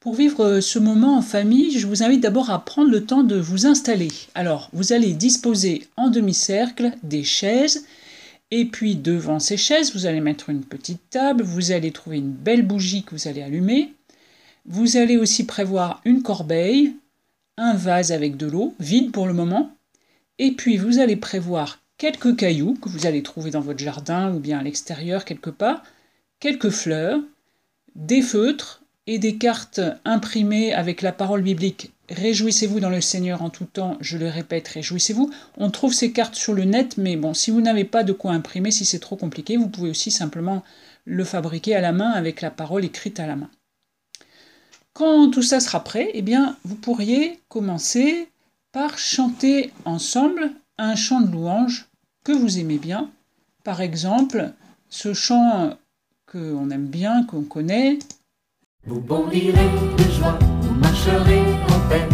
Pour vivre ce moment en famille, je vous invite d'abord à prendre le temps de vous installer. Alors, vous allez disposer en demi-cercle des chaises, et puis devant ces chaises, vous allez mettre une petite table, vous allez trouver une belle bougie que vous allez allumer. Vous allez aussi prévoir une corbeille, un vase avec de l'eau, vide pour le moment, et puis vous allez prévoir quelques cailloux que vous allez trouver dans votre jardin ou bien à l'extérieur quelque part, quelques fleurs, des feutres et des cartes imprimées avec la parole biblique Réjouissez-vous dans le Seigneur en tout temps, je le répète, réjouissez-vous. On trouve ces cartes sur le net, mais bon, si vous n'avez pas de quoi imprimer, si c'est trop compliqué, vous pouvez aussi simplement le fabriquer à la main avec la parole écrite à la main. Quand tout ça sera prêt, eh bien, vous pourriez commencer par chanter ensemble un chant de louange que vous aimez bien. Par exemple, ce chant qu'on aime bien, qu'on connaît. Vous bondirez de joie, vous marcherez en paix.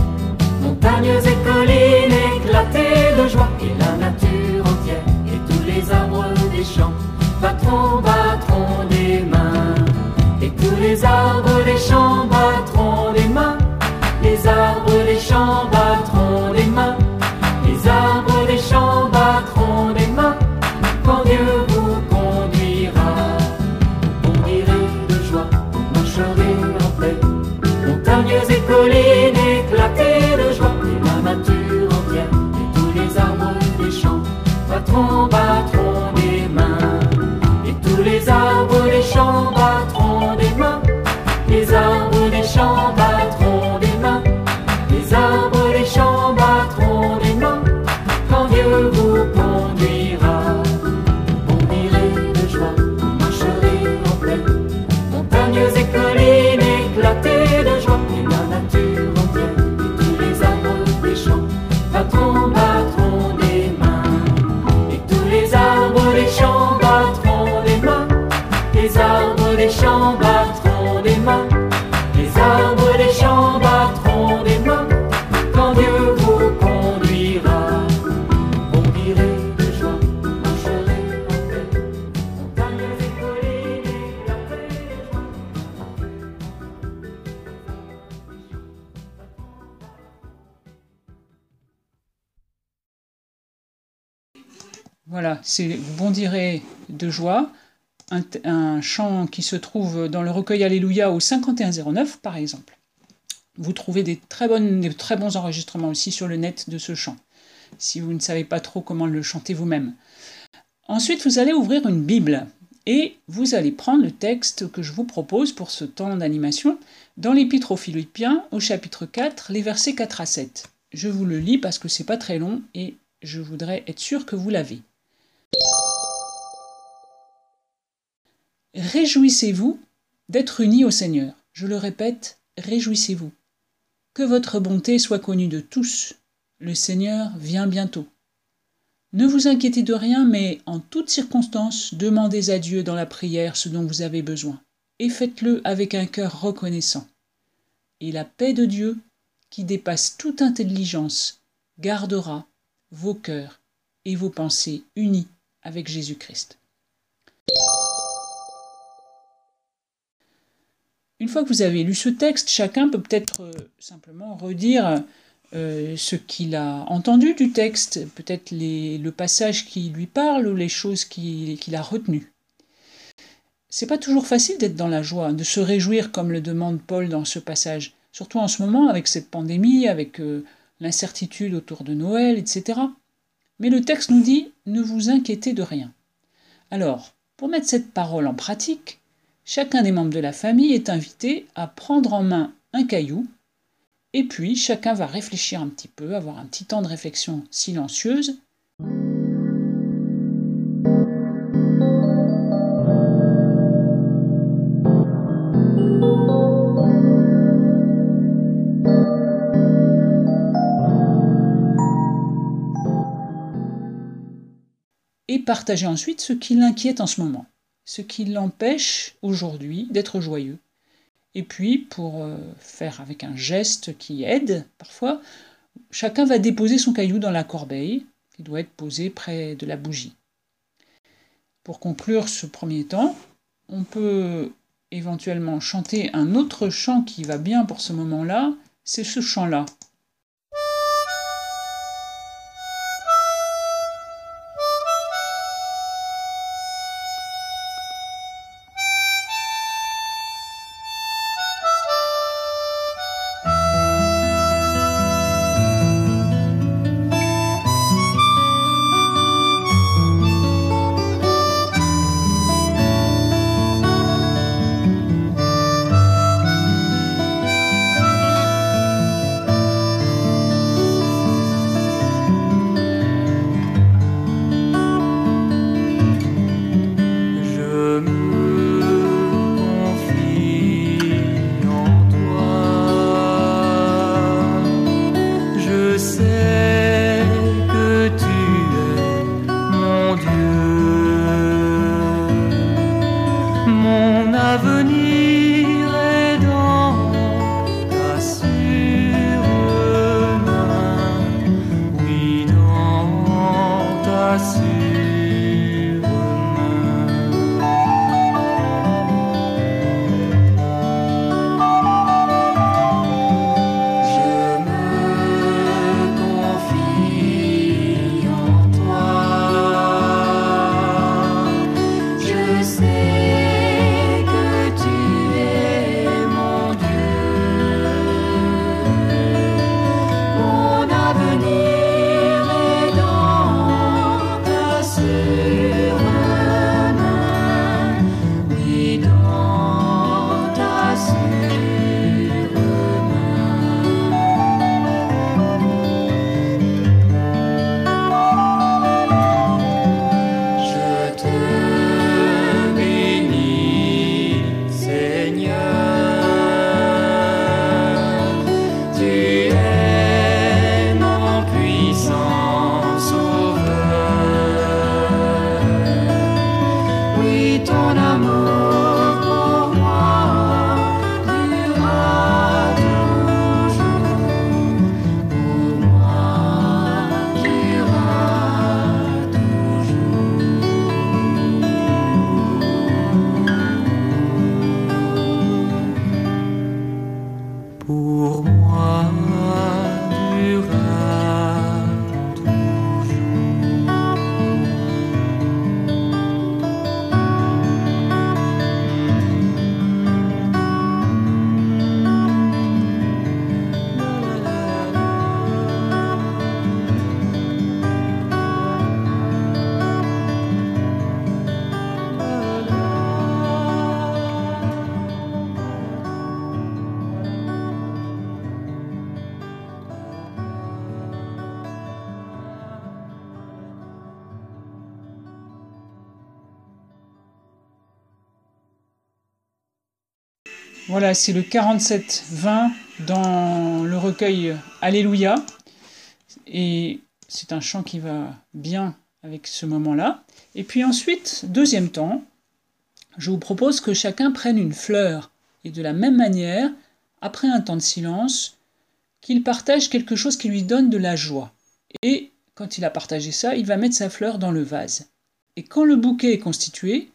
Montagnes et collines éclatées de joie, et la nature entière, et tous les arbres des champs battront, battront des mains. Et tous les arbres des champs battront Voilà, c'est Vous bondirez de joie, un, chant qui se trouve dans le recueil Alléluia au 5109 par exemple. Vous trouvez des très, bonnes, des très bons enregistrements aussi sur le net de ce chant, si vous ne savez pas trop comment le chanter vous-même. Ensuite, vous allez ouvrir une Bible et vous allez prendre le texte que je vous propose pour ce temps d'animation dans l'Épître aux Philippiens au chapitre 4, les versets 4 à 7. Je vous le lis parce que c'est pas très long et je voudrais être sûr que vous l'avez. Réjouissez-vous d'être unis au Seigneur. Je le répète, réjouissez-vous. Que votre bonté soit connue de tous. Le Seigneur vient bientôt. Ne vous inquiétez de rien, mais en toutes circonstances, demandez à Dieu dans la prière ce dont vous avez besoin, et faites-le avec un cœur reconnaissant. Et la paix de Dieu, qui dépasse toute intelligence, gardera vos cœurs et vos pensées unis avec Jésus-Christ. Une fois que vous avez lu ce texte, chacun peut peut-être euh, simplement redire euh, ce qu'il a entendu du texte, peut-être le passage qui lui parle ou les choses qui- qu'il a retenues. C'est pas toujours facile d'être dans la joie, de se réjouir comme le demande Paul dans ce passage, surtout en ce moment avec cette pandémie, avec euh, l'incertitude autour de Noël, etc. Mais le texte nous dit ne vous inquiétez de rien. Alors, pour mettre cette parole en pratique, chacun des membres de la famille est invité à prendre en main un caillou, et puis chacun va réfléchir un petit peu, avoir un petit temps de réflexion silencieuse. Et partager ensuite ce qui l'inquiète en ce moment, ce qui l'empêche aujourd'hui d'être joyeux. Et puis, pour euh, faire avec un geste qui aide parfois, chacun va déposer son caillou dans la corbeille qui doit être posée près de la bougie. Pour conclure ce premier temps, on peut éventuellement chanter un autre chant qui va bien pour ce moment-là, c'est ce chant-là. Voilà, c'est le 47-20 dans le recueil Alléluia. Et c'est un chant qui va bien avec ce moment-là. Et puis ensuite, deuxième temps, je vous propose que chacun prenne une fleur. Et de la même manière, après un temps de silence, qu'il partage quelque chose qui lui donne de la joie. Et quand il a partagé ça, il va mettre sa fleur dans le vase. Et quand le bouquet est constitué,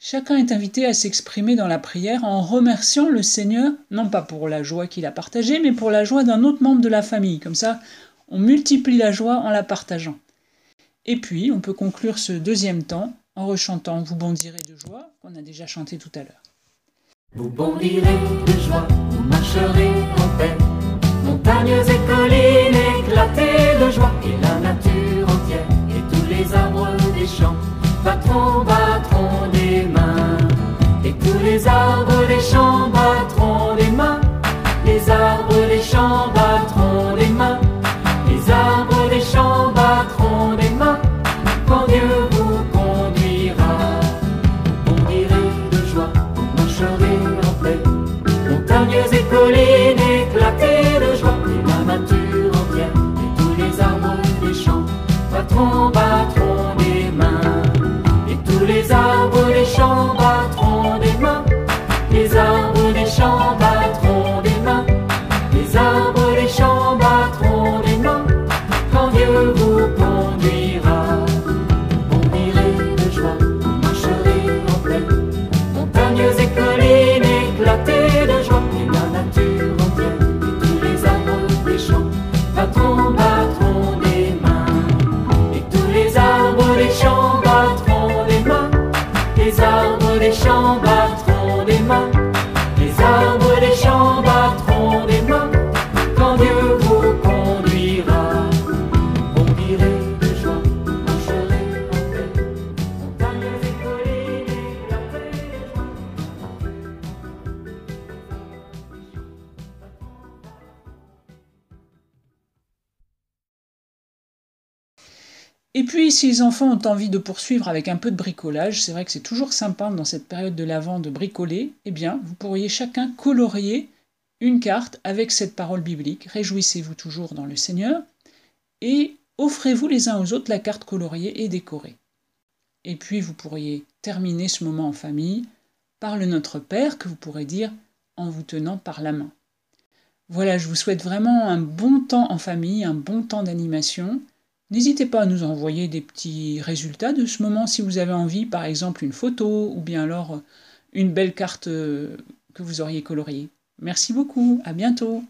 Chacun est invité à s'exprimer dans la prière en remerciant le Seigneur, non pas pour la joie qu'il a partagée, mais pour la joie d'un autre membre de la famille. Comme ça, on multiplie la joie en la partageant. Et puis, on peut conclure ce deuxième temps en rechantant Vous bondirez de joie, qu'on a déjà chanté tout à l'heure. Vous bondirez de joie, vous marcherez en paix, montagnes et collines éclatées de joie, arbres Et puis, si les enfants ont envie de poursuivre avec un peu de bricolage, c'est vrai que c'est toujours sympa dans cette période de l'Avent de bricoler, eh bien, vous pourriez chacun colorier une carte avec cette parole biblique. Réjouissez-vous toujours dans le Seigneur et offrez-vous les uns aux autres la carte coloriée et décorée. Et puis, vous pourriez terminer ce moment en famille par le Notre Père que vous pourrez dire en vous tenant par la main. Voilà, je vous souhaite vraiment un bon temps en famille, un bon temps d'animation. N'hésitez pas à nous envoyer des petits résultats de ce moment si vous avez envie, par exemple une photo ou bien alors euh, une belle carte euh, que vous auriez coloriée. Merci beaucoup, à bientôt.